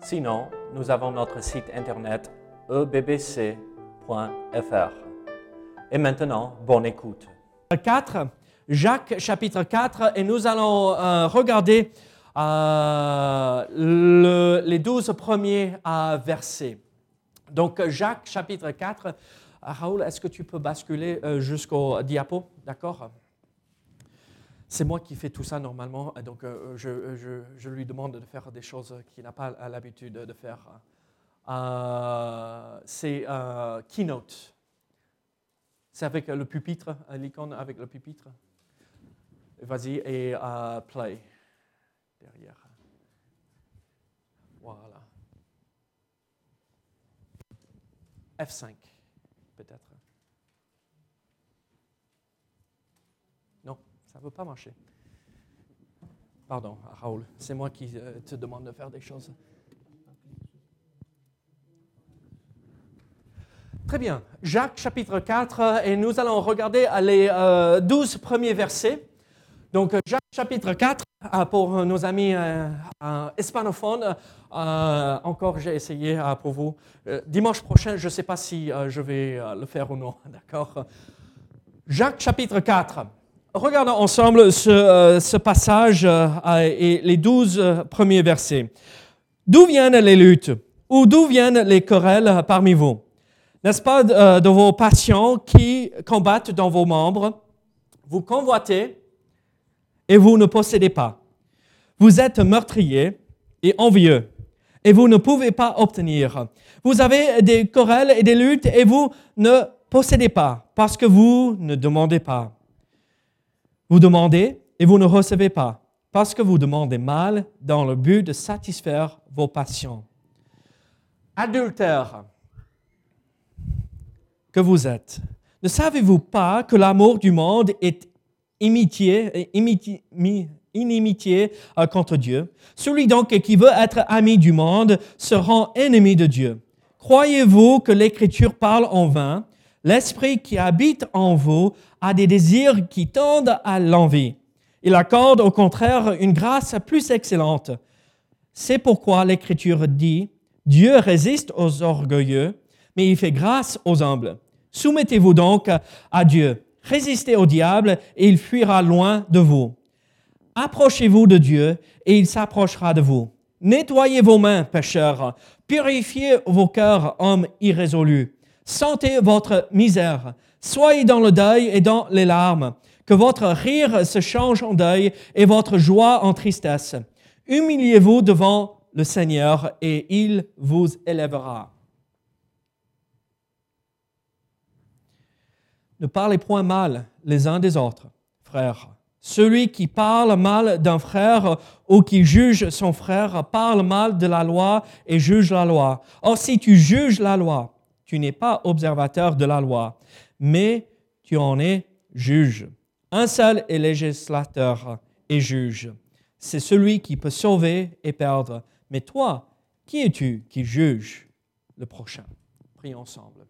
Sinon, nous avons notre site internet ebbc.fr. Et maintenant, bonne écoute. 4, Jacques chapitre 4, et nous allons euh, regarder euh, le- les douze premiers euh, versets. Donc, Jacques chapitre 4, Euh, Raoul, est-ce que tu peux basculer jusqu'au diapo, d'accord? C'est moi qui fais tout ça normalement, donc euh, je, je- lui demande de faire des choses qu'il n'a pas l'habitude de faire. Euh, C'est euh, Keynote. C'est avec le pupitre, l'icône avec le pupitre. Vas-y et play derrière. Voilà. F5 peut-être. Non, ça ne veut pas marcher. Pardon, Raoul, c'est moi qui euh, te demande de faire des choses. Très bien. Jacques chapitre 4, euh, et nous allons regarder les euh, 12 premiers versets. Donc Jacques chapitre 4, euh, pour nos amis euh, hispanophones, encore j'ai essayé pour vous. Dimanche prochain, je ne sais pas si je vais le faire ou non, d'accord Jacques chapitre 4. Regardons ensemble ce, euh, passage euh, et les 12 euh, premiers versets. D'où viennent les luttes? Ou d'où viennent les querelles parmi vous? N'est-ce pas de vos passions qui combattent dans vos membres? Vous convoitez et vous ne possédez pas. Vous êtes meurtrier et envieux et vous ne pouvez pas obtenir. Vous avez des querelles et des luttes et vous ne possédez pas parce que vous ne demandez pas. Vous demandez et vous ne recevez pas parce que vous demandez mal dans le but de satisfaire vos passions. Adultère que vous êtes. Ne savez-vous pas que l'amour du monde est imitié, imiti- mi- inimitié euh, contre Dieu? Celui donc qui veut être ami du monde se rend ennemi de Dieu. Croyez-vous que l'Écriture parle en vain L'Esprit qui habite en vous a des désirs qui tendent à l'envie. Il accorde au contraire une grâce plus excellente. C'est pourquoi l'Écriture dit, Dieu résiste aux orgueilleux, mais il fait grâce aux humbles. Soumettez-vous donc à Dieu. Résistez au diable et il fuira loin de vous. Approchez-vous de Dieu et il s'approchera de vous. Nettoyez vos mains, pécheurs. Purifiez vos cœurs, hommes irrésolus. Sentez votre misère. Soyez dans le deuil et dans les larmes. Que votre rire se change en deuil et votre joie en tristesse. Humiliez-vous devant le Seigneur et il vous élèvera. Ne parlez point mal les uns des autres, frères. Celui qui parle mal d'un frère ou qui juge son frère parle mal de la loi et juge la loi. Or, si tu juges la loi, tu n'es pas observateur de la loi, mais tu en es juge. Un seul est législateur et juge. C'est celui qui peut sauver et perdre. Mais toi, qui es-tu qui juge le prochain? Prions ensemble.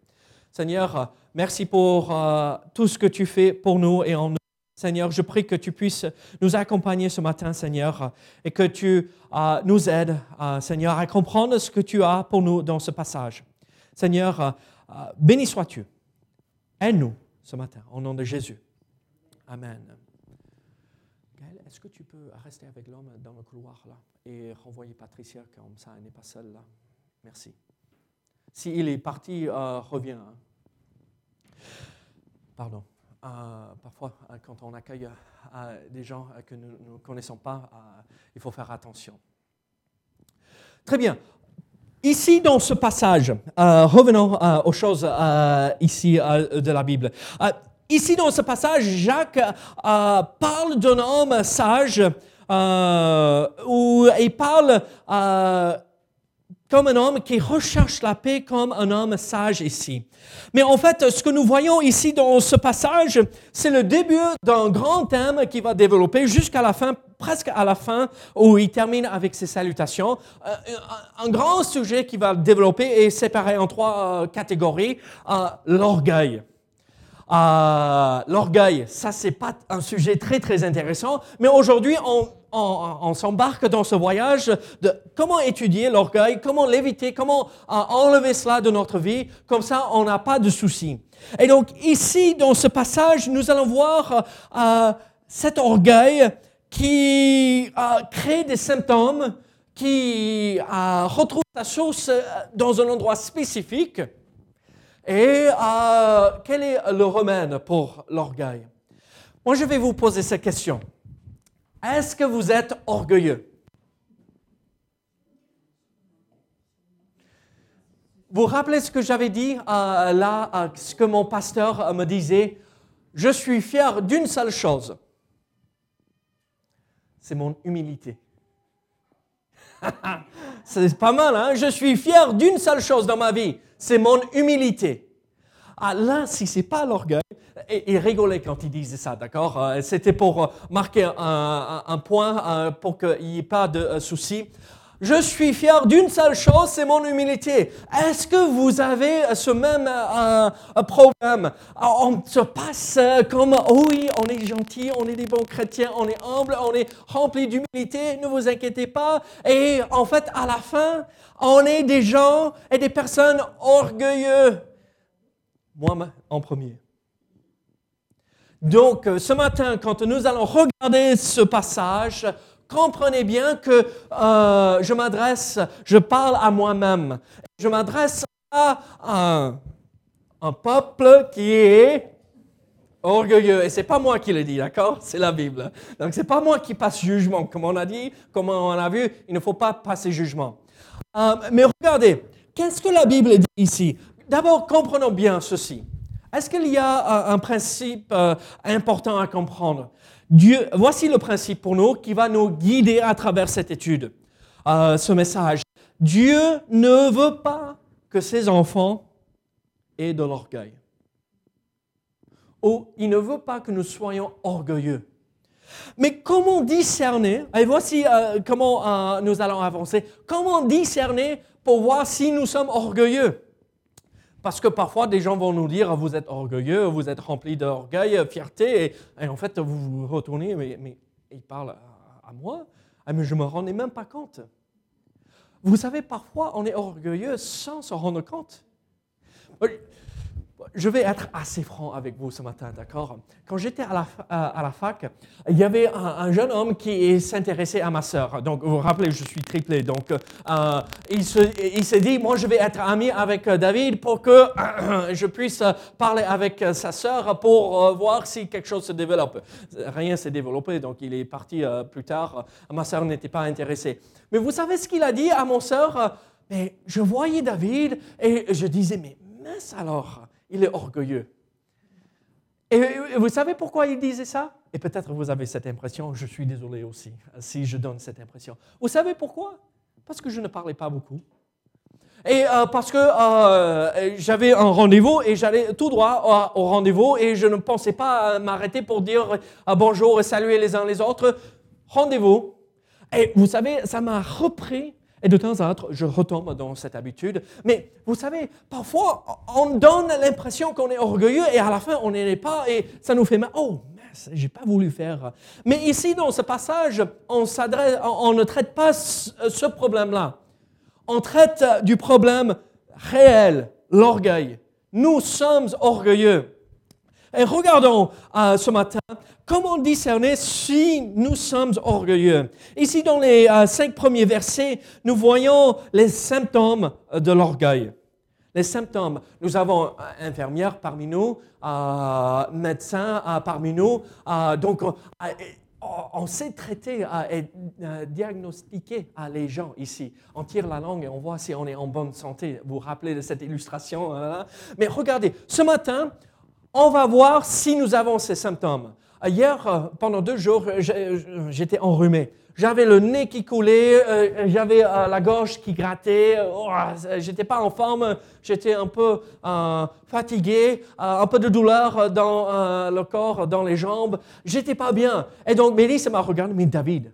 Seigneur, merci pour euh, tout ce que tu fais pour nous et en nous. Seigneur, je prie que tu puisses nous accompagner ce matin, Seigneur, et que tu euh, nous aides, euh, Seigneur, à comprendre ce que tu as pour nous dans ce passage. Seigneur, euh, euh, béni sois-tu. Aide-nous ce matin, au nom de Jésus. Amen. Gaël, est-ce que tu peux rester avec l'homme dans le couloir là et renvoyer Patricia comme ça, elle n'est pas seule là? Merci. S'il est parti, euh, reviens. hein. Pardon. Parfois, quand on accueille des gens que nous ne connaissons pas, il faut faire attention. Très bien. Ici, dans ce passage, euh, revenons euh, aux choses euh, ici de la Bible. Ici, dans ce passage, Jacques parle d'un homme sage où il parle comme un homme qui recherche la paix comme un homme sage ici. Mais en fait, ce que nous voyons ici dans ce passage, c'est le début d'un grand thème qui va développer jusqu'à la fin, presque à la fin, où il termine avec ses salutations. Euh, un grand sujet qui va développer et séparer en trois euh, catégories. Euh, l'orgueil. ça c'est pas un sujet très très intéressant, mais aujourd'hui on, on, s'embarque dans ce voyage de comment étudier l'orgueil, comment l'éviter, comment euh, enlever cela de notre vie, comme ça on n'a pas de soucis. Et donc ici, dans ce passage, nous allons voir euh, cet orgueil qui euh, crée des symptômes, qui retrouve sa source dans un endroit spécifique. Et quel est le remède pour l'orgueil? Moi, je vais vous poser cette question. Est-ce que vous êtes orgueilleux? Vous vous rappelez ce que j'avais dit euh, là, euh, ce que mon pasteur euh, me disait? Je suis fier d'une seule chose. C'est mon humilité. C'est pas mal, hein? Je suis fier d'une seule chose dans ma vie. C'est mon humilité. Ah, là, si c'est pas l'orgueil, il rigolait quand il disait ça, d'accord? Euh, C'était pour euh, marquer un, point, euh, pour qu'il n'y ait pas de souci. Je suis fier d'une seule chose, c'est mon humilité. Est-ce que vous avez ce même problème? On se passe comme, oui, on est gentil, on est des bons chrétiens, on est humble, on est rempli d'humilité, ne vous inquiétez pas. Et en fait, à la fin, on est des gens et des personnes orgueilleux moi en premier. Donc, euh, ce matin, quand nous allons regarder ce passage, comprenez bien que euh, je m'adresse, je parle à moi-même. Je m'adresse à un, peuple qui est orgueilleux. Et c'est pas moi qui le dis, d'accord? C'est la Bible. Donc, c'est pas moi qui passe jugement. Comme on a dit, comme on a vu, il ne faut pas passer jugement. Euh, mais regardez, qu'est-ce que la Bible dit ici? D'abord, comprenons bien ceci. Est-ce qu'il y a un principe euh, important à comprendre? Voici le principe pour nous qui va nous guider à travers cette étude, euh, ce message. Dieu ne veut pas que ses enfants aient de l'orgueil. Ou il ne veut pas que nous soyons orgueilleux. Mais comment discerner, et voici euh, comment nous allons avancer, comment discerner pour voir si nous sommes orgueilleux? Parce que parfois, des gens vont nous dire, vous êtes orgueilleux, vous êtes rempli d'orgueil, fierté, et, en fait, vous vous retournez, mais, mais il parle à, moi, ah, mais je ne me rendais même pas compte. Vous savez, parfois, on est orgueilleux sans se rendre compte je vais être assez franc avec vous ce matin, d'accord? Quand j'étais à la, la, fac, il y avait un, jeune homme qui s'intéressait à ma sœur. Donc, vous vous rappelez, je suis triplé. Donc, euh, il s'est dit, moi, je vais être ami avec euh, David pour que je puisse parler avec euh, sa sœur pour voir si quelque chose se développe. Rien s'est développé, donc il est parti plus tard. Ma sœur n'était pas intéressée. Mais vous savez ce qu'il a dit à mon sœur? Mais je voyais David et je disais, mais mince alors il est orgueilleux. Et vous savez pourquoi il disait ça? Et peut-être vous avez cette impression, je suis désolé aussi si je donne cette impression. Vous savez pourquoi? Parce que je ne parlais pas beaucoup. Et euh, parce que euh, j'avais un rendez-vous et j'allais tout droit au, rendez-vous et je ne pensais pas m'arrêter pour dire euh, bonjour et saluer les uns les autres. Rendez-vous. Et vous savez, ça m'a repris et de temps à autre, je retombe dans cette habitude. Mais vous savez, parfois, on donne l'impression qu'on est orgueilleux et à la fin, on n'est pas et ça nous fait mal. Oh, je j'ai pas voulu faire. Mais ici, dans ce passage, on ne traite pas ce problème-là. On traite du problème réel, l'orgueil. Nous sommes orgueilleux. Et regardons euh, ce matin comment discerner si nous sommes orgueilleux. Ici, dans les euh, cinq premiers versets, nous voyons les symptômes de l'orgueil. Les symptômes. Nous avons euh, infirmières parmi nous, médecins parmi nous. donc, on sait traiter et diagnostiquer les gens ici. On tire la langue et on voit si on est en bonne santé. Vous vous rappelez de cette illustration hein? Mais regardez, ce matin, on va voir si nous avons ces symptômes. Hier, euh, pendant deux jours, j'étais enrhumé. j'avais le nez qui coulait, euh, j'avais euh, la gorge qui grattait, oh, j'étais pas en forme, j'étais un peu fatigué, un peu de douleur dans le corps, dans les jambes, j'étais pas bien. Et donc Mélisse m'a regardé, mais David,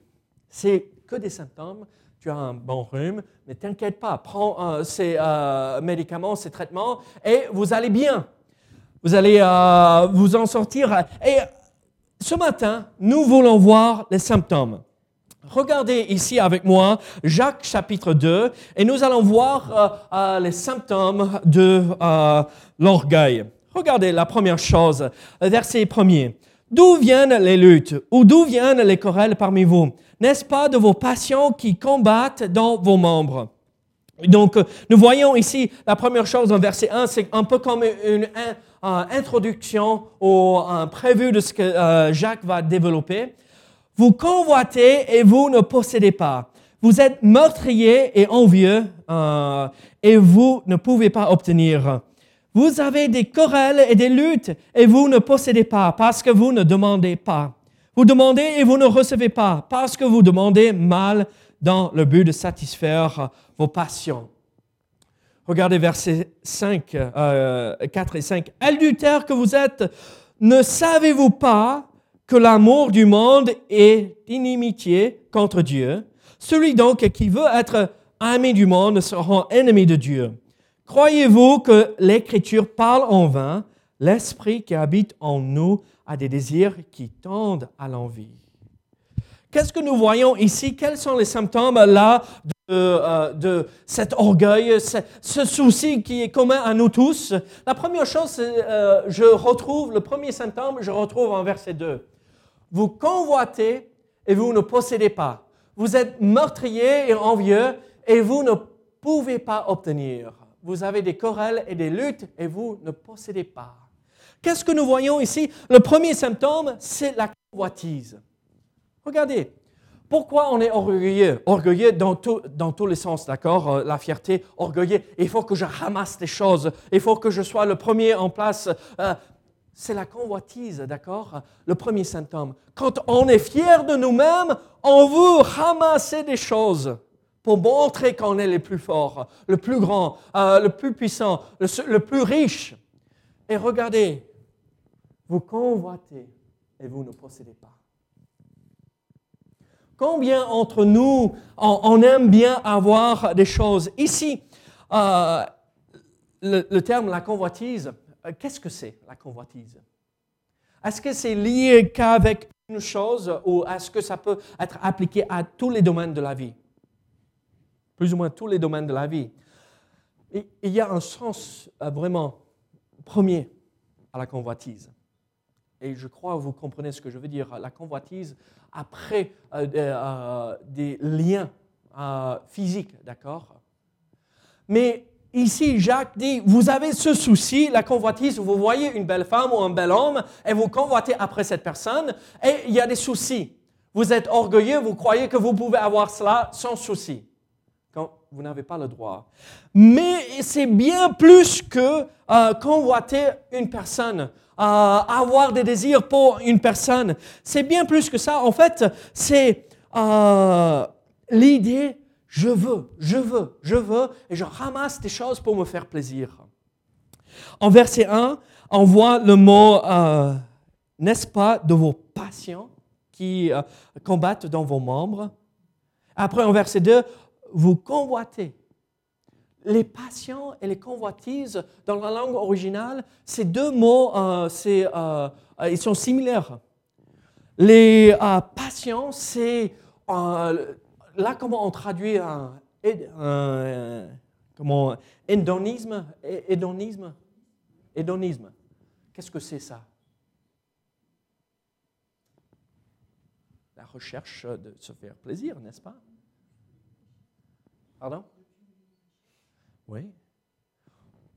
c'est que des symptômes, tu as un bon rhume, mais t'inquiète pas, prends ces médicaments, ces traitements, et vous allez bien. Vous allez vous en sortir. Et ce matin, nous voulons voir les symptômes. Regardez ici avec moi Jacques chapitre 2 et nous allons voir euh, euh, les symptômes de euh, l'orgueil. Regardez la première chose, verset premier. D'où viennent les luttes ou d'où viennent les querelles parmi vous? N'est-ce pas de vos passions qui combattent dans vos membres? Donc, nous voyons ici la première chose en verset 1, c'est un peu comme une, introduction au prévu de ce que euh, Jacques va développer. Vous convoitez et vous ne possédez pas. Vous êtes meurtrier et envieux euh, et vous ne pouvez pas obtenir. Vous avez des querelles et des luttes et vous ne possédez pas parce que vous ne demandez pas. Vous demandez et vous ne recevez pas parce que vous demandez mal dans le but de satisfaire vos passions. Regardez versets 5, 4 euh, et 5. Adultère que vous êtes, ne savez-vous pas que l'amour du monde est inimitié contre Dieu? Celui donc qui veut être ami du monde sera ennemi de Dieu. Croyez-vous que l'Écriture parle en vain? L'Esprit qui habite en nous a des désirs qui tendent à l'envie. Qu'est-ce que nous voyons ici? Quels sont les symptômes là euh, de, cet orgueil, ce, souci qui est commun à nous tous. La première chose, euh, je retrouve, le premier symptôme, je retrouve en verset 2. Vous convoitez et vous ne possédez pas. Vous êtes meurtrier et envieux et vous ne pouvez pas obtenir. Vous avez des querelles et des luttes et vous ne possédez pas. Qu'est-ce que nous voyons ici? Le premier symptôme, c'est la convoitise. Regardez, pourquoi on est orgueilleux? Orgueilleux dans, tous les sens, d'accord? Euh, La fierté, orgueilleux. Il faut que je ramasse des choses. Il faut que je sois le premier en place. Euh, c'est la convoitise, d'accord? Le premier symptôme. Quand on est fier de nous-mêmes, on veut ramasser des choses pour montrer qu'on est le plus fort, le plus grand, euh, le plus puissant, le plus riche. Et regardez, vous convoitez et vous ne possédez pas. Combien entre nous, on, aime bien avoir des choses? Ici, euh, le, terme la convoitise, euh, qu'est-ce que c'est la convoitise? Est-ce que c'est lié qu'avec une chose ou est-ce que ça peut être appliqué à tous les domaines de la vie? Plus ou moins tous les domaines de la vie. il y a un sens euh, vraiment premier à la convoitise. Et je crois que vous comprenez ce que je veux dire. La convoitise après euh, euh, des liens euh, physiques, d'accord? Mais ici, Jacques dit, vous avez ce souci, la convoitise, vous voyez une belle femme ou un bel homme et vous convoitez après cette personne et il y a des soucis. Vous êtes orgueilleux, vous croyez que vous pouvez avoir cela sans souci. Quand vous n'avez pas le droit. Mais c'est bien plus que convoiter une personne avoir des désirs pour une personne. C'est bien plus que ça. En fait, c'est euh, l'idée, je veux, je veux, je veux, et je ramasse des choses pour me faire plaisir. En verset 1, on voit le mot, euh, n'est-ce pas, de vos passions qui euh, combattent dans vos membres. Après, en verset 2, vous convoitez les passions et les convoitises, dans la langue originale, ces deux mots, euh, euh, ils sont similaires. Les euh, passions, c'est là comment on traduit un, comment, hédonisme, hédonisme, hédonisme. Qu'est-ce que c'est ça? La recherche de se faire plaisir, n'est-ce pas? Pardon? Oui.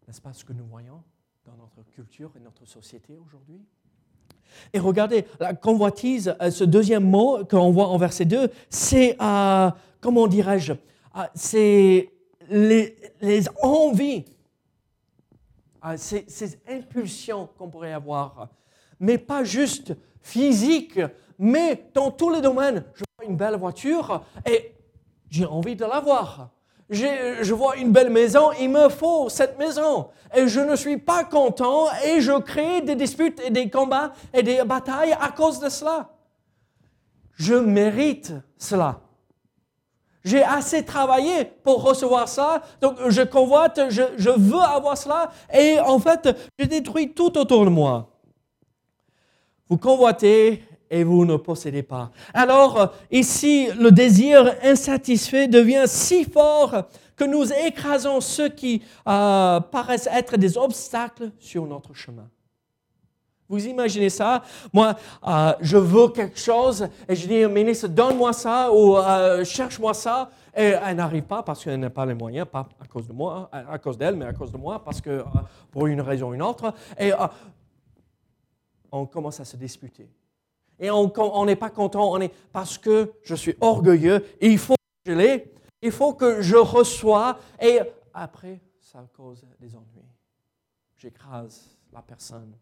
N'est-ce pas ce que nous voyons dans notre culture et notre société aujourd'hui? Et regardez, la convoitise, euh, ce deuxième mot qu'on voit en verset 2, c'est, euh, comment dirais-je, euh, c'est les, envies, ces impulsions qu'on pourrait avoir, mais pas juste physiques, mais dans tous les domaines, je vois une belle voiture et j'ai envie de l'avoir. Je vois une belle maison, il me faut cette maison. Et je ne suis pas content et je crée des disputes et des combats et des batailles à cause de cela. Je mérite cela. J'ai assez travaillé pour recevoir ça, donc je convoite, je, je, veux avoir cela, et en fait, je détruis tout autour de moi. Vous convoitez et vous ne possédez pas. Alors, ici, le désir insatisfait devient si fort que nous écrasons ceux qui euh, paraissent être des obstacles sur notre chemin. Vous imaginez ça? Moi, euh, je veux quelque chose et je dis ministre, donne-moi ça ou euh, cherche-moi ça. Et elle n'arrive pas parce qu'elle n'a pas les moyens, pas à cause de moi, à cause d'elle, mais à cause de moi, parce que pour une raison ou une autre. Et on commence à se disputer. Et on n'est pas content, on est parce que je suis orgueilleux et il faut que je l'ai, il faut que je reçois et après, ça cause des ennuis. J'écrase la personne.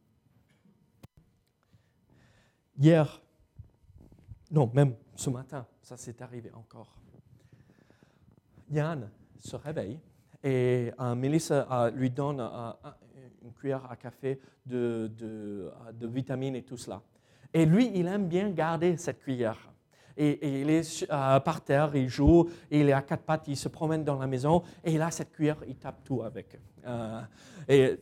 Hier, non, même ce matin, ça s'est arrivé encore. Yann se réveille et euh, Mélissa euh, lui donne euh, une cuillère à café de, de vitamines et tout cela. Et lui, il aime bien garder cette cuillère. Et, il est par terre, il joue, il est à quatre pattes, il se promène dans la maison, et il a cette cuillère, il tape tout avec. et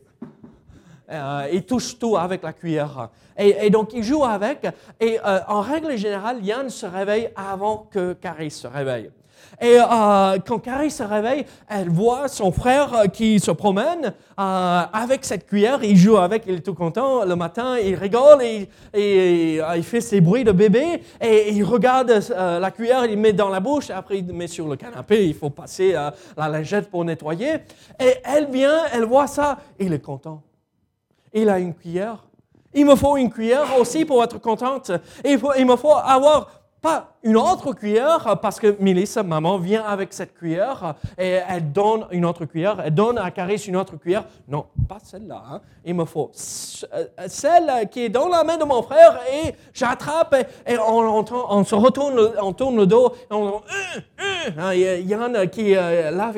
il touche tout avec la cuillère. Et, donc, il joue avec. Et en règle générale, Yann se réveille avant que Caris se réveille. Et euh, quand Carrie se réveille, elle voit son frère euh, qui se promène euh, avec cette cuillère. Il joue avec, il est tout content. Le matin, il rigole et, il fait ses bruits de bébé. Et il regarde la cuillère, il met dans la bouche. Après, il met sur le canapé. Il faut passer la lingette pour nettoyer. Et elle vient, elle voit ça. Il est content. Il a une cuillère. Il me faut une cuillère aussi pour être contente. Il, me faut avoir pas une autre cuillère, parce que Mélissa, maman, vient avec cette cuillère et elle donne une autre cuillère, elle donne à Caris une autre cuillère. Non, pas celle-là. Hein. Il me faut celle qui est dans la main de mon frère et j'attrape et, on, se retourne, on tourne le dos et on hein, Il y en a qui euh,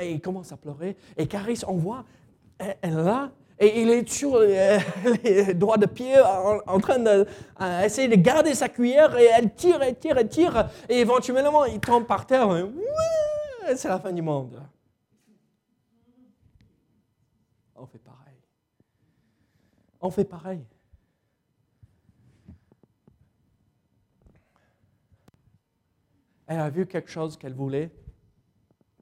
et, il commence à pleurer. Et Caris, on voit, elle, elle là, et il est sur euh, les doigts de pied en, train d'essayer de, garder sa cuillère et elle tire, et tire, et tire. Et éventuellement, il tombe par terre. C'est la fin du monde. On fait pareil. On fait pareil. Elle a vu quelque chose qu'elle voulait,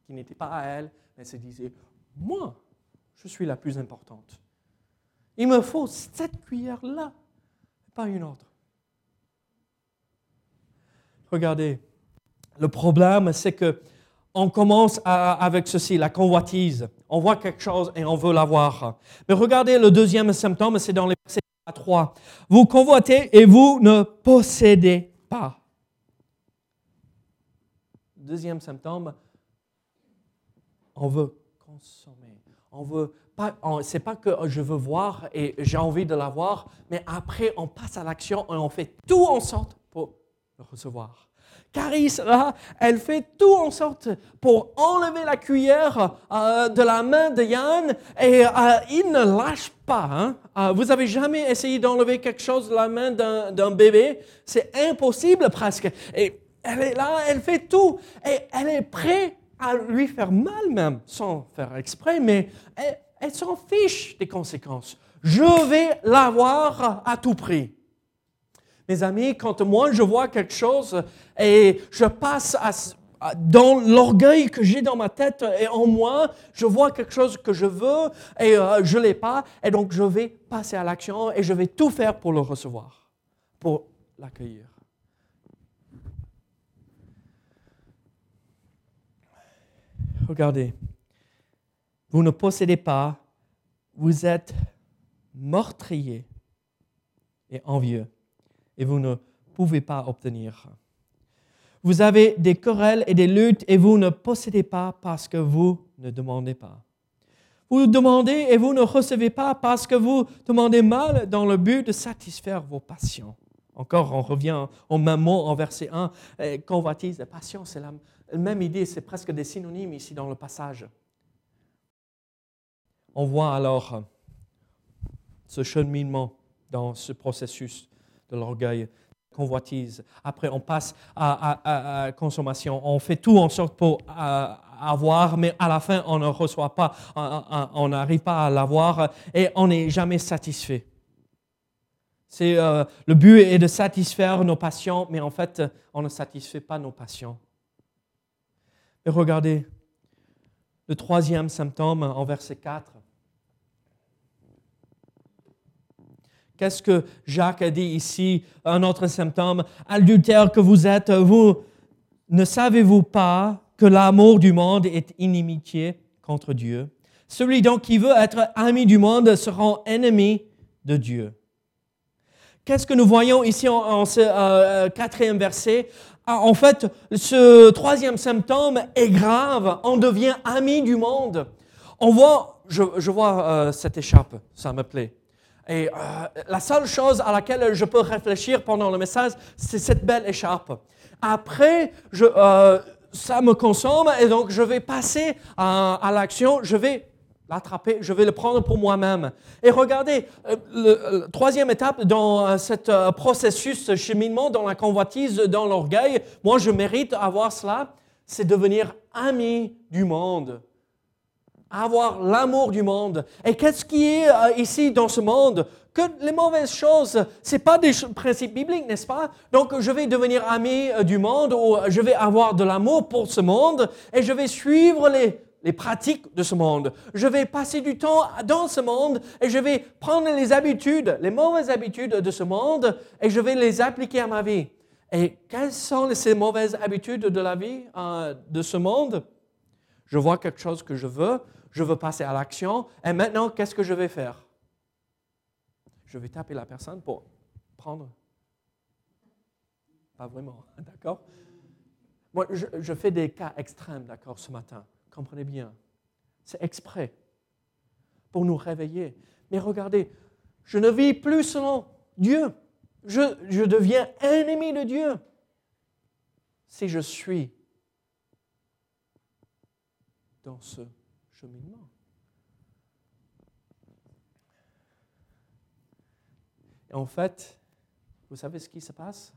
qui n'était pas à elle. Elle se disait, moi, je suis la plus importante. Il me faut cette cuillère-là, pas une autre. Regardez, le problème, c'est que on commence avec ceci, la convoitise. On voit quelque chose et on veut l'avoir. Mais regardez le deuxième symptôme, c'est dans les versets 3. Vous convoitez et vous ne possédez pas. Deuxième symptôme, on veut consommer. On veut c'est pas que je veux voir et j'ai envie de l'avoir, mais après on passe à l'action et on fait tout en sorte pour le recevoir. Caris, là, elle fait tout en sorte pour enlever la cuillère euh, de la main de Yann et euh, il ne lâche pas. Hein. Euh, vous avez jamais essayé d'enlever quelque chose de la main d'un bébé? C'est impossible presque. Et elle est là, elle fait tout et elle est prête à lui faire mal même, sans faire exprès, mais elle, elle s'en fiche des conséquences. Je vais l'avoir à tout prix. Mes amis, quand moi je vois quelque chose et je passe dans l'orgueil que j'ai dans ma tête et en moi, je vois quelque chose que je veux et euh, je ne l'ai pas, et donc je vais passer à l'action et je vais tout faire pour le recevoir, pour l'accueillir. Regardez, vous ne possédez pas, vous êtes meurtrier et envieux, et vous ne pouvez pas obtenir. Vous avez des querelles et des luttes, et vous ne possédez pas parce que vous ne demandez pas. Vous demandez et vous ne recevez pas parce que vous demandez mal dans le but de satisfaire vos passions. Encore, on revient au même mot en verset 1. Convoitise, passion, c'est la même idée, c'est presque des synonymes ici dans le passage. On voit alors ce cheminement dans ce processus de l'orgueil, convoitise. Après, on passe à, à, consommation. On fait tout en sorte pour avoir, mais à la fin, on ne reçoit pas, on n'arrive pas à l'avoir et on n'est jamais satisfait. Euh, le but est de satisfaire nos passions, mais en fait, on ne satisfait pas nos passions. Et regardez, le troisième symptôme en verset 4. Qu'est-ce que Jacques a dit ici Un autre symptôme, adultère que vous êtes, vous ne savez-vous pas que l'amour du monde est inimitié contre Dieu? Celui donc qui veut être ami du monde sera ennemi de Dieu. Qu'est-ce que nous voyons ici en, ce euh, euh, quatrième verset? Ah, En fait, ce troisième symptôme est grave. On devient ami du monde. On voit, je, vois euh, cette écharpe, ça me plaît. Et la seule chose à laquelle je peux réfléchir pendant le message, c'est cette belle écharpe. Après, je, ça me consomme et donc je vais passer à, l'action, je vais l'attraper, je vais le prendre pour moi-même. Et regardez, euh, la troisième étape dans euh, ce euh, processus, ce cheminement, dans la convoitise, dans l'orgueil, moi je mérite avoir cela, c'est devenir ami du monde avoir l'amour du monde. Et qu'est-ce qui est ici dans ce monde? Que les mauvaises choses, ce n'est pas des principes bibliques, n'est-ce pas? Donc je vais devenir ami euh, du monde ou je vais avoir de l'amour pour ce monde et je vais suivre les, les pratiques de ce monde. Je vais passer du temps dans ce monde et je vais prendre les habitudes, les mauvaises habitudes de ce monde et je vais les appliquer à ma vie. Et quelles sont ces mauvaises habitudes de la vie euh, de ce monde? Je vois quelque chose que je veux, je veux passer à l'action et maintenant qu'est-ce que je vais faire? Je vais taper la personne pour prendre. Pas vraiment, d'accord? Moi, je, fais des cas extrêmes, d'accord, ce matin. Comprenez bien. C'est exprès pour nous réveiller. Mais regardez, je ne vis plus selon Dieu. Je, je deviens ennemi de Dieu si je suis dans ce Et en fait, vous savez ce qui se passe?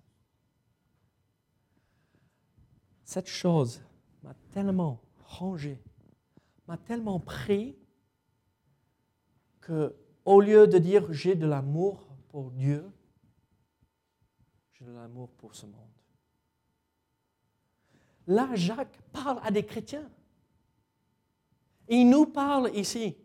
Cette chose m'a tellement rangé, m'a tellement pris que au lieu de dire j'ai de l'amour pour Dieu, j'ai de l'amour pour ce monde. Là, Jacques parle à des chrétiens. Il nous parle ici.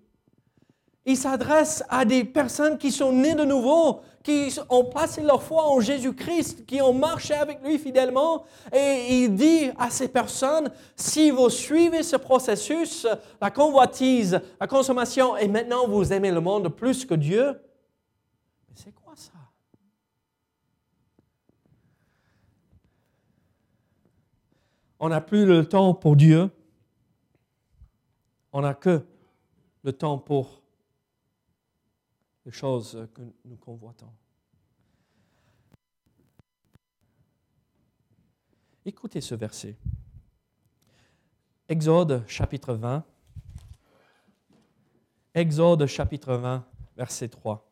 Il s'adresse à des personnes qui sont nées de nouveau, qui ont passé leur foi en Jésus-Christ, qui ont marché avec lui fidèlement. Et il dit à ces personnes, si vous suivez ce processus, la convoitise, la consommation, et maintenant vous aimez le monde plus que Dieu, c'est quoi ça? On n'a plus le temps pour Dieu. On n'a que le temps pour les choses que nous convoitons. Écoutez ce verset. Exode chapitre 20. Exode chapitre 20, verset 3.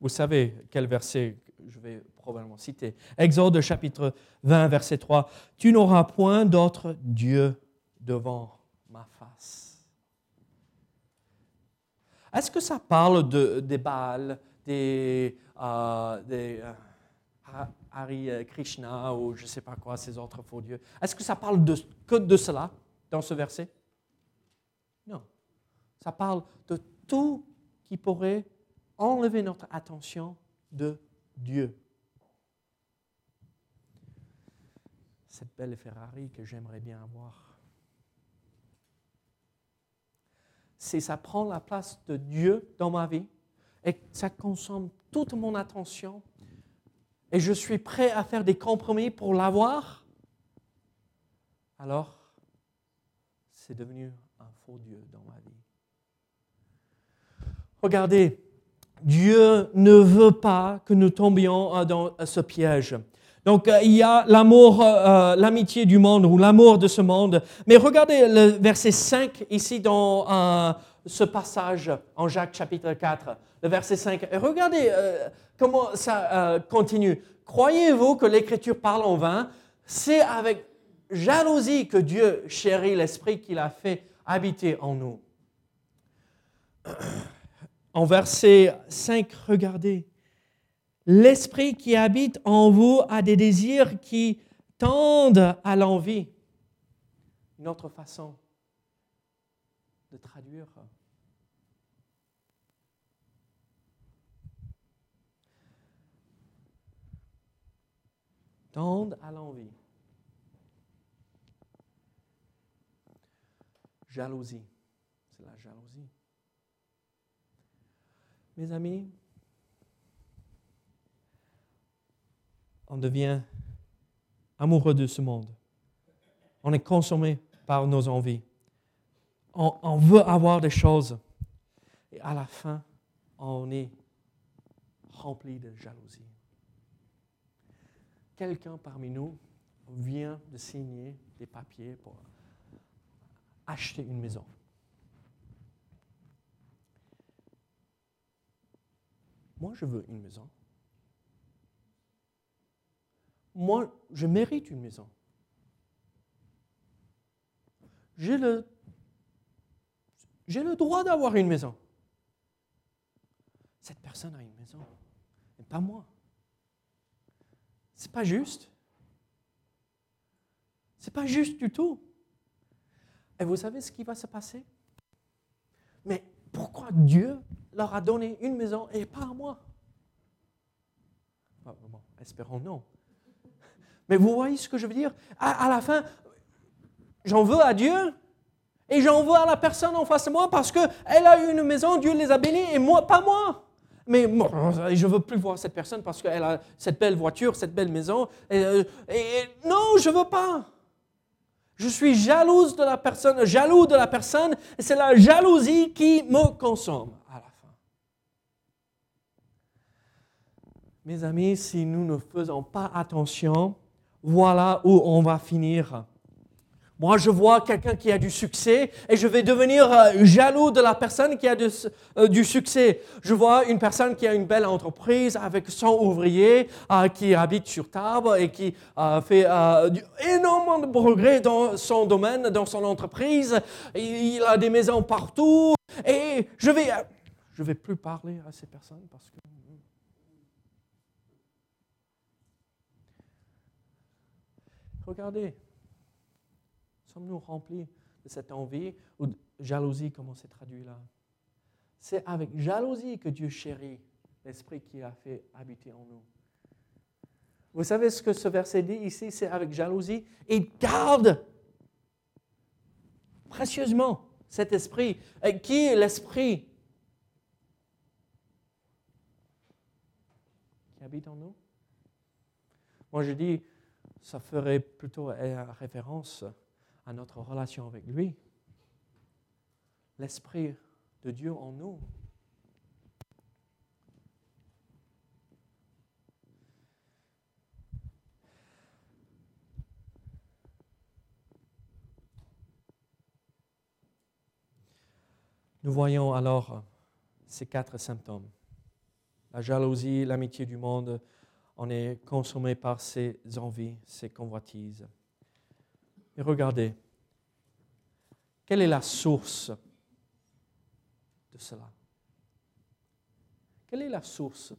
Vous savez quel verset je vais probablement citer. Exode chapitre 20, verset 3. Tu n'auras point d'autre Dieu devant ma face. Est-ce que ça parle de, des Baals, des, euh, euh, Hari Krishna ou je ne sais pas quoi, ces autres faux dieux? Est-ce que ça parle de, que de cela dans ce verset? Non. Ça parle de tout qui pourrait enlever notre attention de Dieu. Cette belle Ferrari que j'aimerais bien avoir. c'est ça prend la place de Dieu dans ma vie et ça consomme toute mon attention et je suis prêt à faire des compromis pour l'avoir, alors c'est devenu un faux Dieu dans ma vie. Regardez, Dieu ne veut pas que nous tombions dans ce piège. Donc euh, il y a l'amour, l'amitié du monde ou l'amour de ce monde. Mais regardez le verset 5 ici dans ce passage en Jacques chapitre 4, le verset 5. Et regardez comment ça continue. Croyez-vous que l'Écriture parle en vain? C'est avec jalousie que Dieu chérit l'Esprit qu'il a fait habiter en nous. En verset 5, regardez. L'Esprit qui habite en vous a des désirs qui tendent à l'envie. Une autre façon de traduire tendent à l'envie. Jalousie, c'est la jalousie. Mes amis, on devient amoureux de ce monde. On est consommé par nos envies. On, veut avoir des choses. Et à la fin, on est rempli de jalousie quelqu'un parmi nous vient de signer des papiers pour acheter une maison. Moi, je veux une maison. Moi, je mérite une maison. J'ai le, le droit d'avoir une maison. Cette personne a une maison, mais pas moi. C'est pas juste. C'est pas juste du tout. Et vous savez ce qui va se passer? Mais pourquoi Dieu leur a donné une maison et pas à moi Espérons non. Mais vous voyez ce que je veux dire? À, la fin, j'en veux à Dieu et j'en veux à la personne en face de moi parce qu'elle a eu une maison, Dieu les a bénis et moi, pas moi mais je ne veux plus voir cette personne parce qu'elle a cette belle voiture, cette belle maison. Et, euh, non, je ne veux pas. Je suis jalouse de la personne, jaloux de la personne, c'est la jalousie qui me consomme à la fin. Mes amis, si nous ne faisons pas attention, voilà où on va finir. Moi, je vois quelqu'un qui a du succès et je vais devenir euh, jaloux de la personne qui a euh, du succès. Je vois une personne qui a une belle entreprise avec son ouvrier euh, qui habite sur table et qui fait énormément de progrès dans son domaine, dans son entreprise. Il a des maisons partout et je vais, je vais plus parler à ces personnes parce que Regardez, sommes-nous remplis de cette envie ou de jalousie, comme on s'est traduit là? C'est avec jalousie que Dieu chérit l'esprit qui a fait habiter en nous. Vous savez ce que ce verset dit ici? C'est avec jalousie. Il garde précieusement cet esprit. Et qui est l'esprit qui habite en nous? Moi, je dis, ça ferait plutôt référence à notre relation avec lui. L'Esprit de Dieu en nous. Nous voyons alors ces quatre symptômes. La jalousie, l'amitié du monde, on est consommé par ses envies, ses convoitises. Et regardez, quelle est la source de cela? Quelle est la source?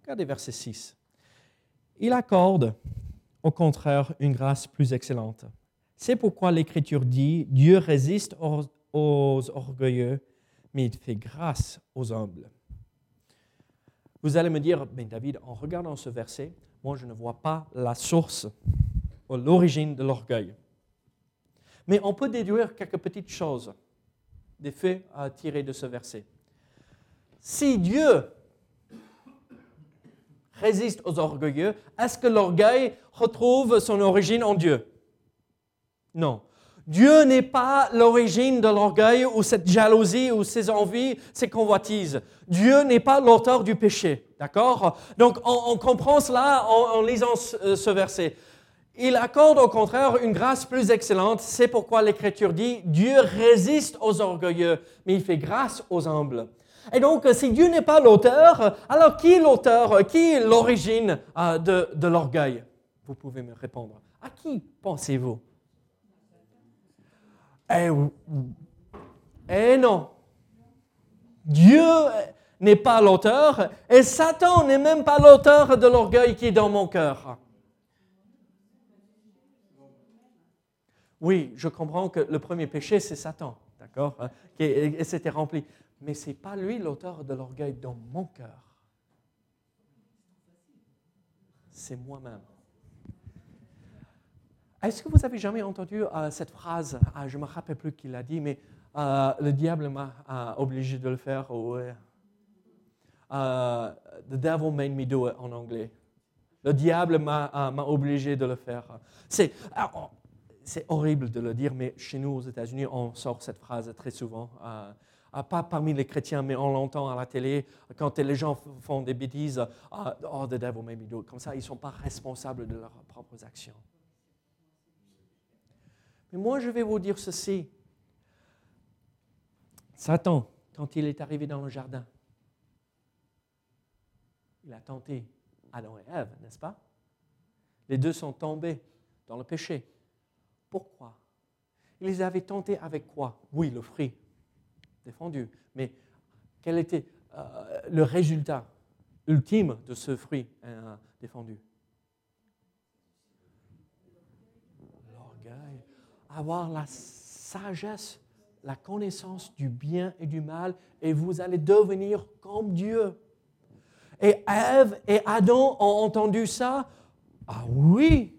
Regardez verset 6. Il accorde, au contraire, une grâce plus excellente. C'est pourquoi l'Écriture dit, Dieu résiste aux, aux orgueilleux, mais il fait grâce aux humbles. Vous allez me dire, mais David, en regardant ce verset, moi je ne vois pas la source ou l'origine de l'orgueil. Mais on peut déduire quelques petites choses, des faits à tirer de ce verset. Si Dieu résiste aux orgueilleux, est-ce que l'orgueil retrouve son origine en Dieu? Non. Dieu n'est pas l'origine de l'orgueil ou cette jalousie ou ces envies, ces convoitises. Dieu n'est pas l'auteur du péché. D'accord? Donc on, comprend cela en, lisant ce, ce verset. Il accorde au contraire une grâce plus excellente. C'est pourquoi l'Écriture dit, Dieu résiste aux orgueilleux, mais il fait grâce aux humbles. Et donc, si Dieu n'est pas l'auteur, alors qui est l'auteur Qui est l'origine euh, de, de l'orgueil? Vous pouvez me répondre. À qui pensez-vous? Eh, eh non. Dieu n'est pas l'auteur et Satan n'est même pas l'auteur de l'orgueil qui est dans mon cœur. Oui, je comprends que le premier péché, c'est Satan, d'accord hein, Et c'était rempli. Mais ce n'est pas lui l'auteur de l'orgueil dans mon cœur. C'est moi-même. Est-ce que vous avez jamais entendu euh, cette phrase ah, Je ne me rappelle plus qui l'a dit, mais euh, le diable m'a euh, obligé de le faire. the devil made me do it en anglais. Le diable m'a obligé de le faire. C'est c'est horrible de le dire, mais chez nous aux États-Unis, on sort cette phrase très souvent. Euh, pas parmi les chrétiens, mais on l'entend à la télé, quand les gens font des bêtises, oh, the devil made me do it. Comme ça, ils ne sont pas responsables de leurs propres actions. Mais moi, je vais vous dire ceci. Satan, quand il est arrivé dans le jardin, il a tenté Adam et Ève, n'est-ce pas? Les deux sont tombés dans le péché. Pourquoi? Il les avait tentés avec quoi? Oui, le fruit défendu. Mais quel était euh, le résultat ultime de ce fruit euh, défendu L'orgueil. Avoir la sagesse, la connaissance du bien et du mal, et vous allez devenir comme Dieu. Et Ève et Adam ont entendu ça. Ah oui,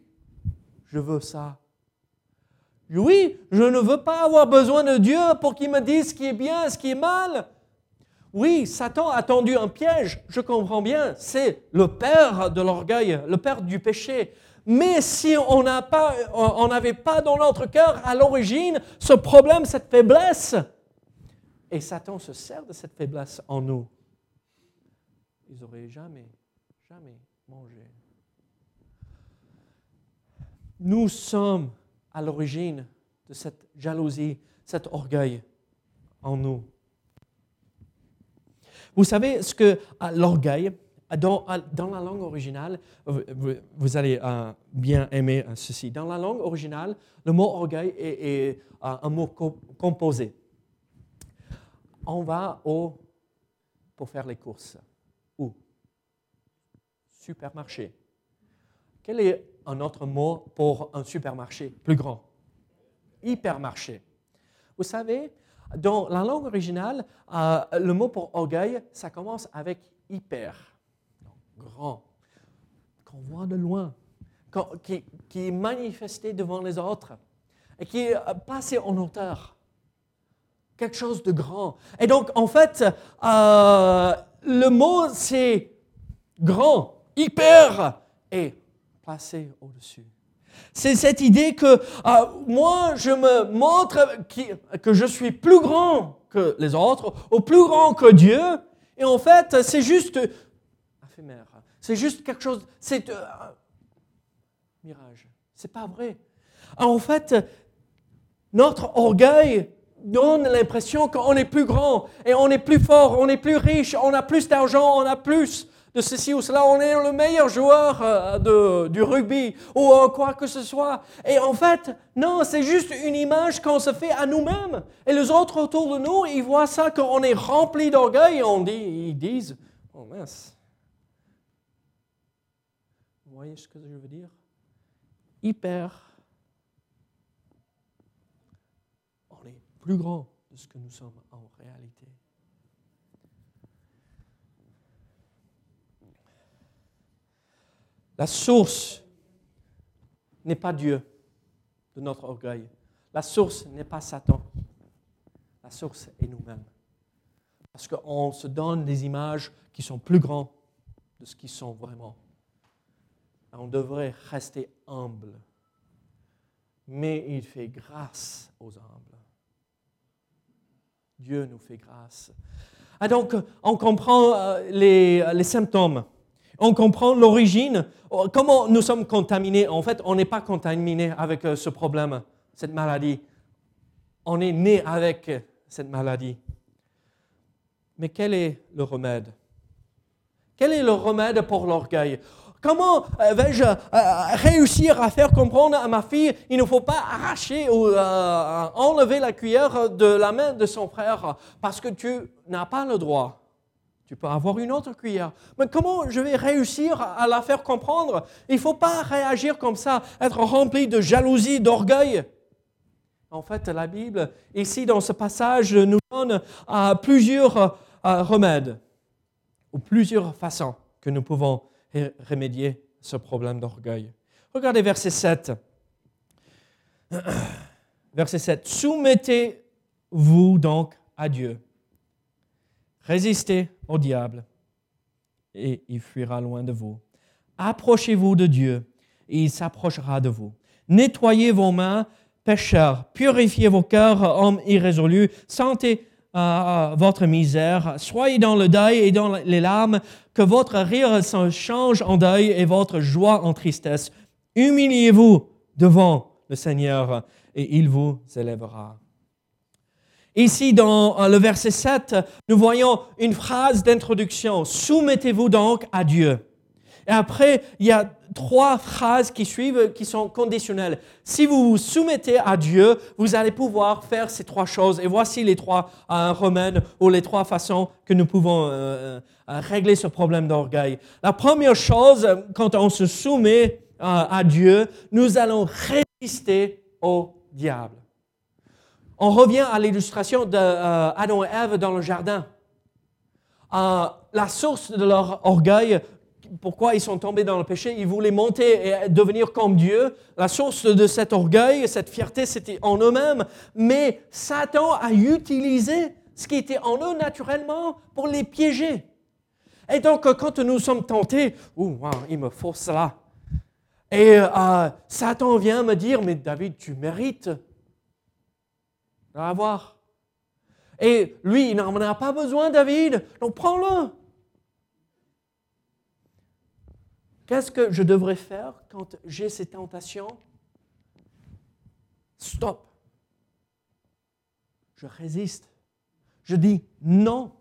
je veux ça. Oui, je ne veux pas avoir besoin de Dieu pour qu'il me dise ce qui est bien, ce qui est mal. Oui, Satan a tendu un piège, je comprends bien, c'est le père de l'orgueil, le père du péché. Mais si on n'avait pas, dans notre cœur à l'origine ce problème, cette faiblesse, et Satan se sert de cette faiblesse en nous, ils n'auraient jamais, jamais mangé. Nous sommes à l'origine de cette jalousie, cet orgueil en nous. Vous savez ce que l'orgueil, dans, dans, la langue originale, vous, allez euh, bien aimer euh, ceci. Dans la langue originale, le mot orgueil est, euh, un mot composé. On va au, pour faire les courses. Où Supermarché. Quel est un autre mot pour un supermarché plus grand? Hypermarché. Vous savez, dans la langue originale, le mot pour orgueil, ça commence avec hyper, grand, qu'on voit de loin, qui, est manifesté devant les autres et qui est euh, passé en hauteur. Quelque chose de grand. Et donc, en fait, euh, le mot, c'est grand, hyper et au-dessus. C'est cette idée que euh, moi, je me montre que je suis plus grand que les autres, ou plus grand que Dieu, et en fait, c'est juste C'est juste quelque chose, c'est un euh, mirage. C'est pas vrai. En fait, notre orgueil donne l'impression qu'on est plus grand et on est plus fort, on est plus riche, on a plus d'argent, on a plus de ceci ou cela, on est le meilleur joueur euh, de, du rugby ou euh, quoi que ce soit. Et en fait, non, c'est juste une image qu'on se fait à nous-mêmes. Et les autres autour de nous, ils voient ça qu'on est rempli d'orgueil et ils disent, oh mince. Vous voyez ce que je veux dire? Hyper. On est plus grand de ce que nous sommes en réalité. La source n'est pas Dieu de notre orgueil. La source n'est pas Satan. La source est nous-mêmes. Parce qu'on se donne des images qui sont plus grandes de ce qu'ils sont vraiment. On devrait rester humble mais il fait grâce aux humbles. Dieu nous fait grâce. Ah donc, on comprend euh, les, symptômes, on comprend l'origine, oh, comment nous sommes contaminés? En fait, on n'est pas contaminé avec euh, ce problème, cette maladie. On est né avec cette maladie. Mais quel est le remède? Quel est le remède pour l'orgueil? Comment euh, vais-je euh, réussir à faire comprendre à ma fille, il ne faut pas arracher ou euh, enlever la cuillère de la main de son frère parce que tu n'as pas le droit. Tu peux avoir une autre cuillère. Mais comment je vais réussir à la faire comprendre? Il ne faut pas réagir comme ça, être rempli de jalousie, d'orgueil. En fait, la Bible, ici dans ce passage, nous donne plusieurs remèdes ou plusieurs façons que nous pouvons remédier ce problème d'orgueil. Regardez verset 7. Verset 7. Soumettez-vous donc à Dieu. Résistez au diable et il fuira loin de vous. Approchez-vous de Dieu et il s'approchera de vous. Nettoyez vos mains, pécheurs. Purifiez vos cœurs, hommes irrésolus. Sentez votre misère. Soyez dans le deuil et dans les larmes, que votre rire se change en deuil et votre joie en tristesse. Humiliez-vous devant le Seigneur et il vous élèvera. Ici, dans le verset 7, nous voyons une phrase d'introduction. Soumettez-vous donc à Dieu. Et après, il y a trois phrases qui suivent qui sont conditionnelles. Si vous vous soumettez à Dieu, vous allez pouvoir faire ces trois choses. Et voici les trois euh, remèdes ou les trois façons que nous pouvons euh, euh, régler ce problème d'orgueil. La première chose, quand on se soumet à Dieu, nous allons résister au diable. On revient à l'illustration d'Adam et Ève dans le jardin. la source de leur orgueil pourquoi ils sont tombés dans le péché. Ils voulaient monter et devenir comme Dieu. La source de cet orgueil, cette fierté, c'était en eux-mêmes. Mais Satan a utilisé ce qui était en eux naturellement pour les piéger. Et donc, quand nous sommes tentés, ouh, il me faut cela. Et euh, Satan vient me dire, mais David, tu mérites d'avoir. Et lui, il n'en a pas besoin, David, donc prends-le. Qu'est-ce que je devrais faire quand j'ai ces tentations? Stop. Je résiste. Je dis non.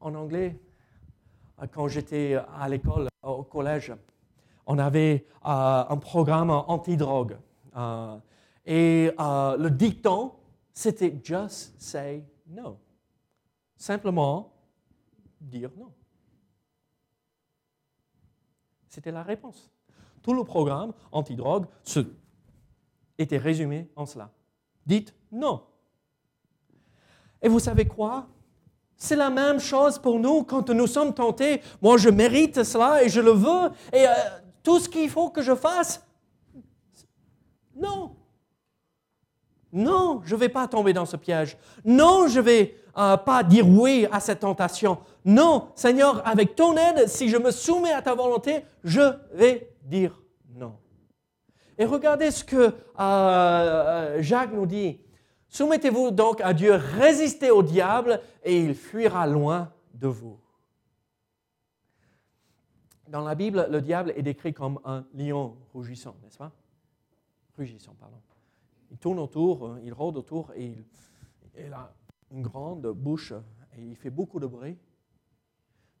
En anglais, quand j'étais à l'école, au collège, on avait euh, un programme anti-drogue. Euh, et euh, le dicton, c'était just say no. Simplement dire non. C'était la réponse. Tout le programme anti-drogue était résumé en cela. Dites non. Et vous savez quoi? C'est la même chose pour nous quand nous sommes tentés. Moi, je mérite cela et je le veux. Et euh, tout ce qu'il faut que je fasse, non. Non, je ne vais pas tomber dans ce piège. Non, je ne vais euh, pas dire oui à cette tentation. Non, Seigneur, avec ton aide, si je me soumets à ta volonté, je vais dire non. Et regardez ce que euh, euh, Jacques nous dit. Soumettez-vous donc à Dieu, résistez au diable et il fuira loin de vous. Dans la Bible, le diable est décrit comme un lion rougissant, n'est-ce pas? Rugissant, pardon. Il tourne autour, il rôde autour et il a une grande bouche et il fait beaucoup de bruit.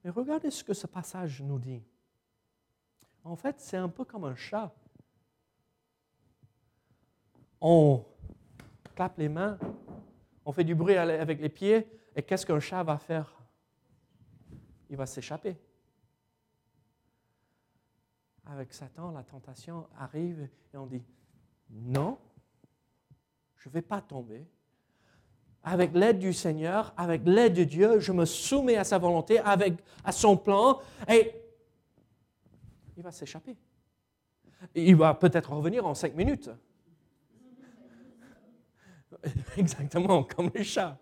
Mais regardez ce que ce passage nous dit. En fait, c'est un peu comme un chat. On clappe les mains, on fait du bruit avec les pieds, et qu'est-ce qu'un chat va faire? Il va s'échapper. Avec Satan, la tentation arrive et on dit, non, je ne vais pas tomber, avec l'aide du Seigneur, avec l'aide de Dieu, je me soumets à sa volonté, avec, à son plan, et il va s'échapper. Il va peut-être revenir en cinq minutes. Exactement, comme les chats.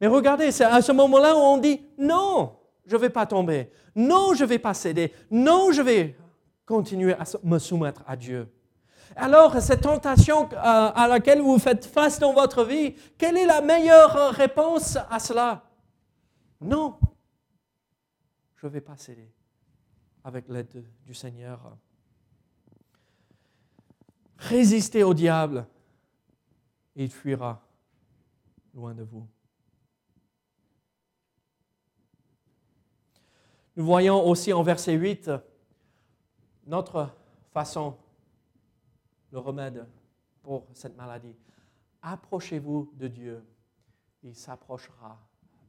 Mais regardez, c'est à ce moment-là où on dit non, je ne vais pas tomber. Non, je ne vais pas céder. Non, je vais continuer à me soumettre à Dieu. Alors, cette tentation euh, à laquelle vous faites face dans votre vie, quelle est la meilleure réponse à cela? Non, je ne vais pas céder avec l'aide du Seigneur. Résistez au diable et il fuira loin de vous. Nous voyons aussi en verset 8 notre façon, le remède pour cette maladie. Approchez-vous de Dieu, il s'approchera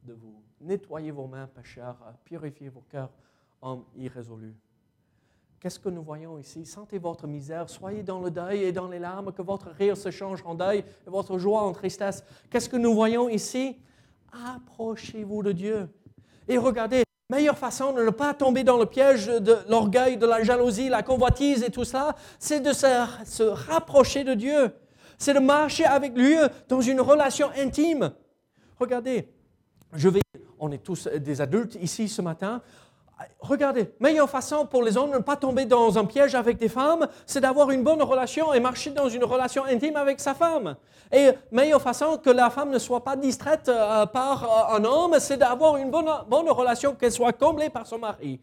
de vous. Nettoyez vos mains, pécheurs, purifiez vos cœurs, hommes irrésolus. Qu'est-ce que nous voyons ici? Sentez votre misère, soyez dans le deuil et dans les larmes, que votre rire se change en deuil et votre joie en tristesse. Qu'est-ce que nous voyons ici? Approchez-vous de Dieu. Et regardez, meilleure façon de ne pas tomber dans le piège de l'orgueil, de la jalousie, la convoitise et tout ça, c'est de se, se, rapprocher de Dieu. C'est de marcher avec lui dans une relation intime. Regardez, je vais, on est tous des adultes ici ce matin. Regardez, meilleure façon pour les hommes de ne pas tomber dans un piège avec des femmes, c'est d'avoir une bonne relation et marcher dans une relation intime avec sa femme. Et meilleure façon que la femme ne soit pas distraite euh, par euh, un homme, c'est d'avoir une bonne, bonne relation, qu'elle soit comblée par son mari.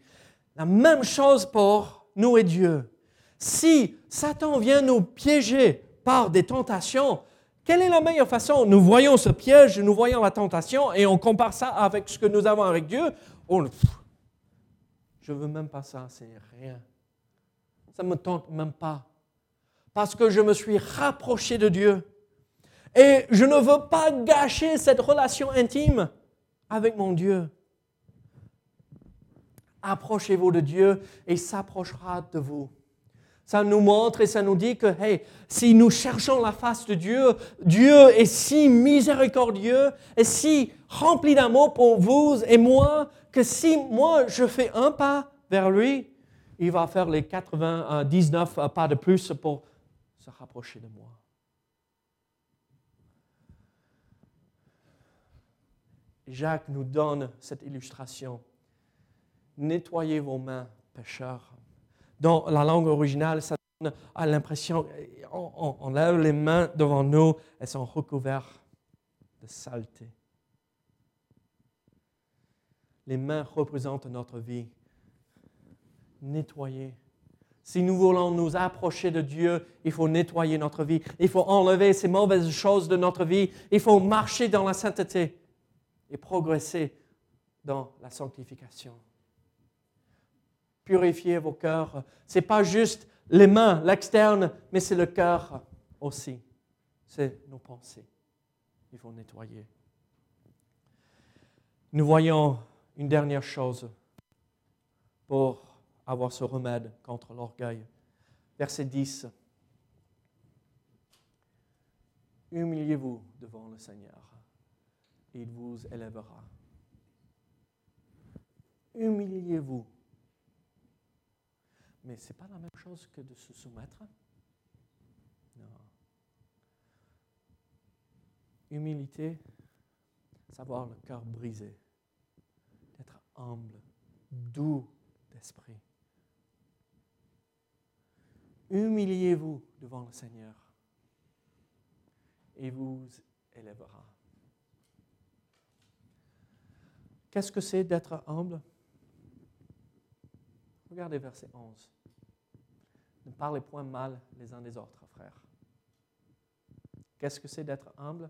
La même chose pour nous et Dieu. Si Satan vient nous piéger par des tentations, quelle est la meilleure façon? Nous voyons ce piège, nous voyons la tentation et on compare ça avec ce que nous avons avec Dieu. On, je ne veux même pas ça, c'est rien. Ça ne me tente même pas. Parce que je me suis rapproché de Dieu. Et je ne veux pas gâcher cette relation intime avec mon Dieu. Approchez-vous de Dieu et il s'approchera de vous. Ça nous montre et ça nous dit que, hey, si nous cherchons la face de Dieu, Dieu est si miséricordieux et si rempli d'amour pour vous et moi que si moi je fais un pas vers lui, il va faire les 99 pas de plus pour se rapprocher de moi. Jacques nous donne cette illustration. Nettoyez vos mains, pécheurs. Dans la langue originale, ça donne l'impression, on, lève les mains devant nous, elles sont recouvertes de saleté. Les mains représentent notre vie. Nettoyer. Si nous voulons nous approcher de Dieu, il faut nettoyer notre vie. Il faut enlever ces mauvaises choses de notre vie. Il faut marcher dans la sainteté et progresser dans la sanctification. Purifier vos cœurs. Ce n'est pas juste les mains, l'externe, mais c'est le cœur aussi. C'est nos pensées. Il faut nettoyer. Nous voyons une dernière chose pour avoir ce remède contre l'orgueil. Verset 10. Humiliez-vous devant le Seigneur il vous élèvera. Humiliez-vous. Mais ce n'est pas la même chose que de se soumettre. Non. Humilité, savoir le cœur brisé humble, doux d'esprit. Humiliez-vous devant le Seigneur et vous élèvera. Qu'est-ce que c'est d'être humble? Regardez verset 11. Ne parlez point mal les uns des autres, frères. Qu'est-ce que c'est d'être humble?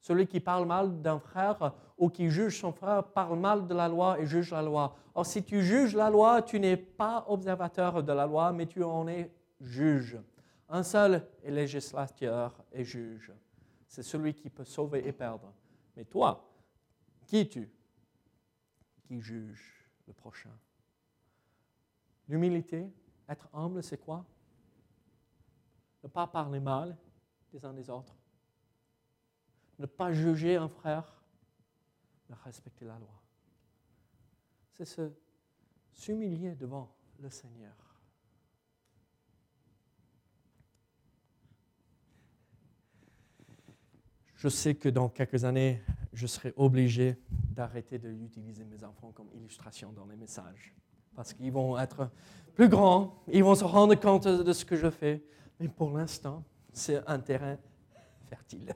Celui qui parle mal d'un frère ou qui juge son frère parle mal de la loi et juge la loi. Or, si tu juges la loi, tu n'es pas observateur de la loi, mais tu en es juge. Un seul est législateur et juge. C'est celui qui peut sauver et perdre. Mais toi, qui es-tu qui juge le prochain? L'humilité, être humble, c'est quoi? Ne pas parler mal des uns des autres ne pas juger un frère, mais respecter la loi. C'est se s'humilier devant le Seigneur. Je sais que dans quelques années, je serai obligé d'arrêter d'utiliser mes enfants comme illustration dans les messages. Parce qu'ils vont être plus grands, ils vont se rendre compte de ce que je fais. Mais pour l'instant, c'est un terrain fertile.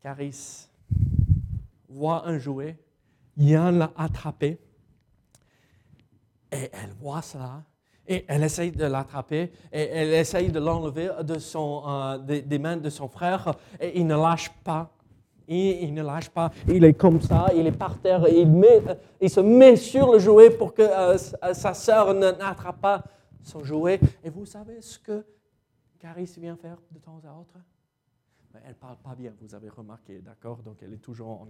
Caris voit un jouet, Yann l'a attrapé, et elle voit cela, et elle essaye de l'attraper, et elle essaye de l'enlever euh, des, mains de son frère, et il ne lâche pas. Il ne lâche pas. Il est comme ça, il est par terre, il, il se met sur le jouet pour que euh, sa sœur n'attrape pas son jouet. Et vous savez ce que Caris vient faire de temps à autre? Elle ne parle pas bien, vous avez remarqué, d'accord? Donc elle est toujours en,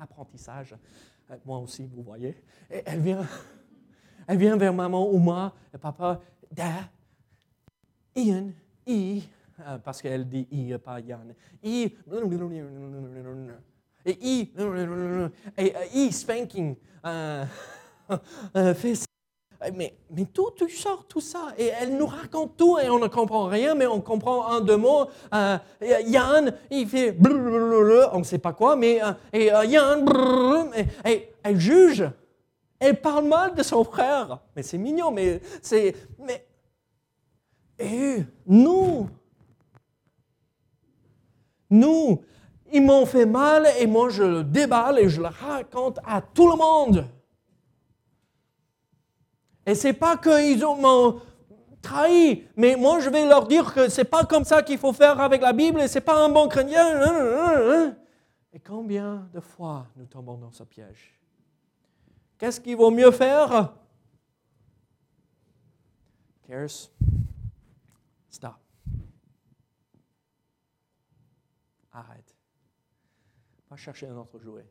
apprentissage. Euh, moi aussi, vous voyez. Et elle vient, elle vient vers maman ou moi, et papa, Dad, Ian, I, euh, parce qu'elle dit I, pas Yann. I, I, spanking, euh, mais, tout, tu sors tout ça. Et elle nous raconte tout et on ne comprend rien, mais on comprend un, deux mots. Euh, Yann, il fait on ne sait pas quoi, mais euh, euh, et, elle juge. Elle parle mal de son frère. Mais c'est mignon, mais c'est. Mais. Et nous, nous, ils m'ont fait mal et moi je le déballe et je le raconte à tout le monde. Et c'est pas qu'ils m'ont trahi, mais moi je vais leur dire que c'est pas comme ça qu'il faut faire avec la Bible et c'est pas un bon chrétien. Hein, hein, hein. Et combien de fois nous tombons dans ce piège? Qu'est-ce qu'il vaut mieux faire? Cares, stop. Arrête. Va chercher un autre jouet.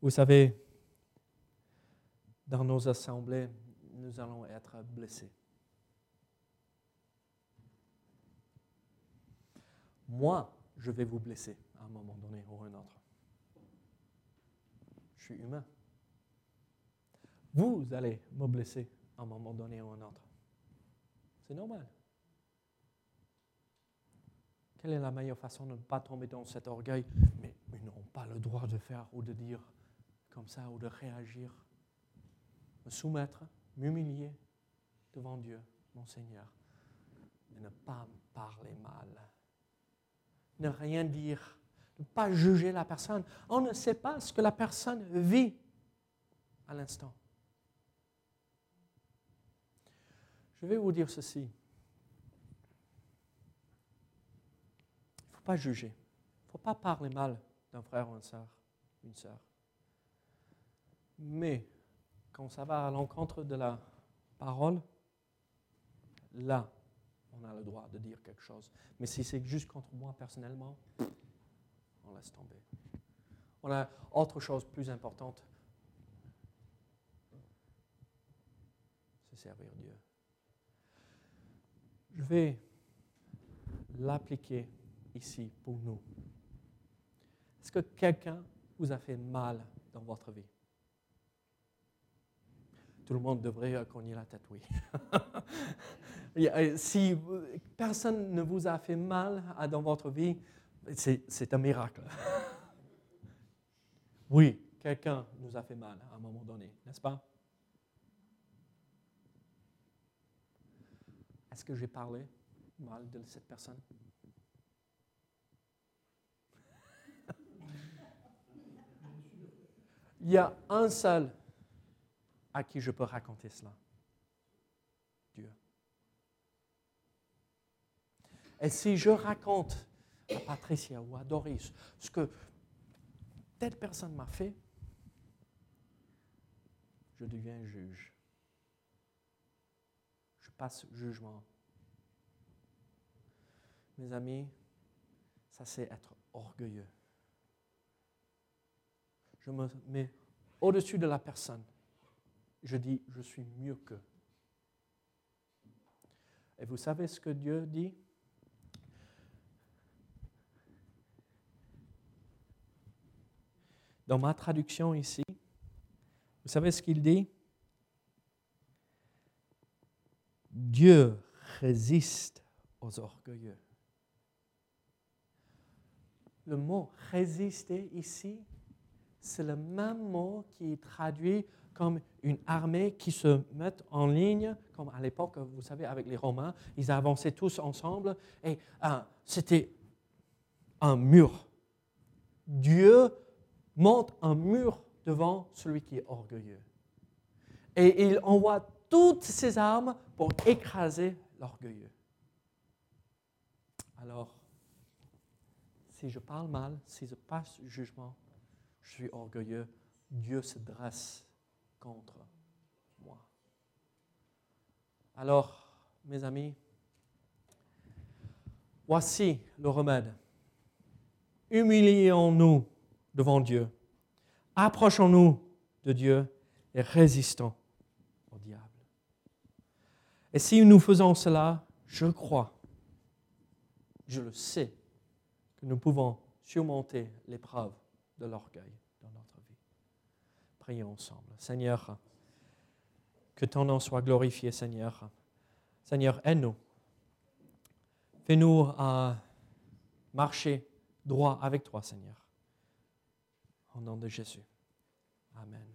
Vous savez, dans nos assemblées, nous allons être blessés. Moi, je vais vous blesser à un moment donné ou un autre. Je suis humain. Vous allez me blesser à un moment donné ou un autre. C'est normal. Quelle est la meilleure façon de ne pas tomber dans cet orgueil? Mais ils n'ont pas le droit de faire ou de dire comme ça ou de réagir, me soumettre, m'humilier devant Dieu, mon Seigneur, et ne pas parler mal, ne rien dire, ne pas juger la personne. On ne sait pas ce que la personne vit à l'instant. Je vais vous dire ceci. Il ne faut pas juger. Il ne faut pas parler mal d'un frère ou une sœur. Mais quand ça va à l'encontre de la parole, là, on a le droit de dire quelque chose. Mais si c'est juste contre moi personnellement, on laisse tomber. On a autre chose plus importante, c'est servir Dieu. Je vais l'appliquer ici pour nous. Est-ce que quelqu'un vous a fait mal dans votre vie? Tout le monde devrait cogner la tête, oui. Euh, si personne ne vous a fait mal dans votre vie, c'est un miracle. Oui, quelqu'un nous a fait mal à un moment donné, n'est-ce pas? Est-ce que j'ai parlé mal de cette personne? Il y a un seul à qui je peux raconter cela Dieu. Et si je raconte à Patricia ou à Doris ce que telle personne m'a fait, je deviens juge. Passe jugement. Mes amis, ça c'est être orgueilleux. Je me mets au-dessus de la personne je dis, je suis mieux qu'eux. Et vous savez ce que Dieu dit? Dans ma traduction ici, vous savez ce qu'il dit? Dieu résiste aux orgueilleux. Le mot résister ici, c'est le même mot qui est traduit comme une armée qui se met en ligne, comme à l'époque, vous savez, avec les Romains, ils avançaient tous ensemble, et euh, c'était un mur. Dieu monte un mur devant celui qui est orgueilleux. Et il envoie toutes ses armes pour écraser l'orgueilleux. Alors, si je parle mal, si je passe jugement, je suis orgueilleux, Dieu se dresse contre moi. Alors, mes amis, voici le remède. Humilions-nous devant Dieu. Approchons-nous de Dieu et résistons. Et si nous faisons cela, je crois, je le sais, que nous pouvons surmonter l'épreuve de l'orgueil dans notre vie. Prions ensemble. Seigneur, que ton nom soit glorifié, Seigneur. Seigneur, aide-nous. Fais-nous à marcher droit avec toi, Seigneur. Au nom de Jésus. Amen.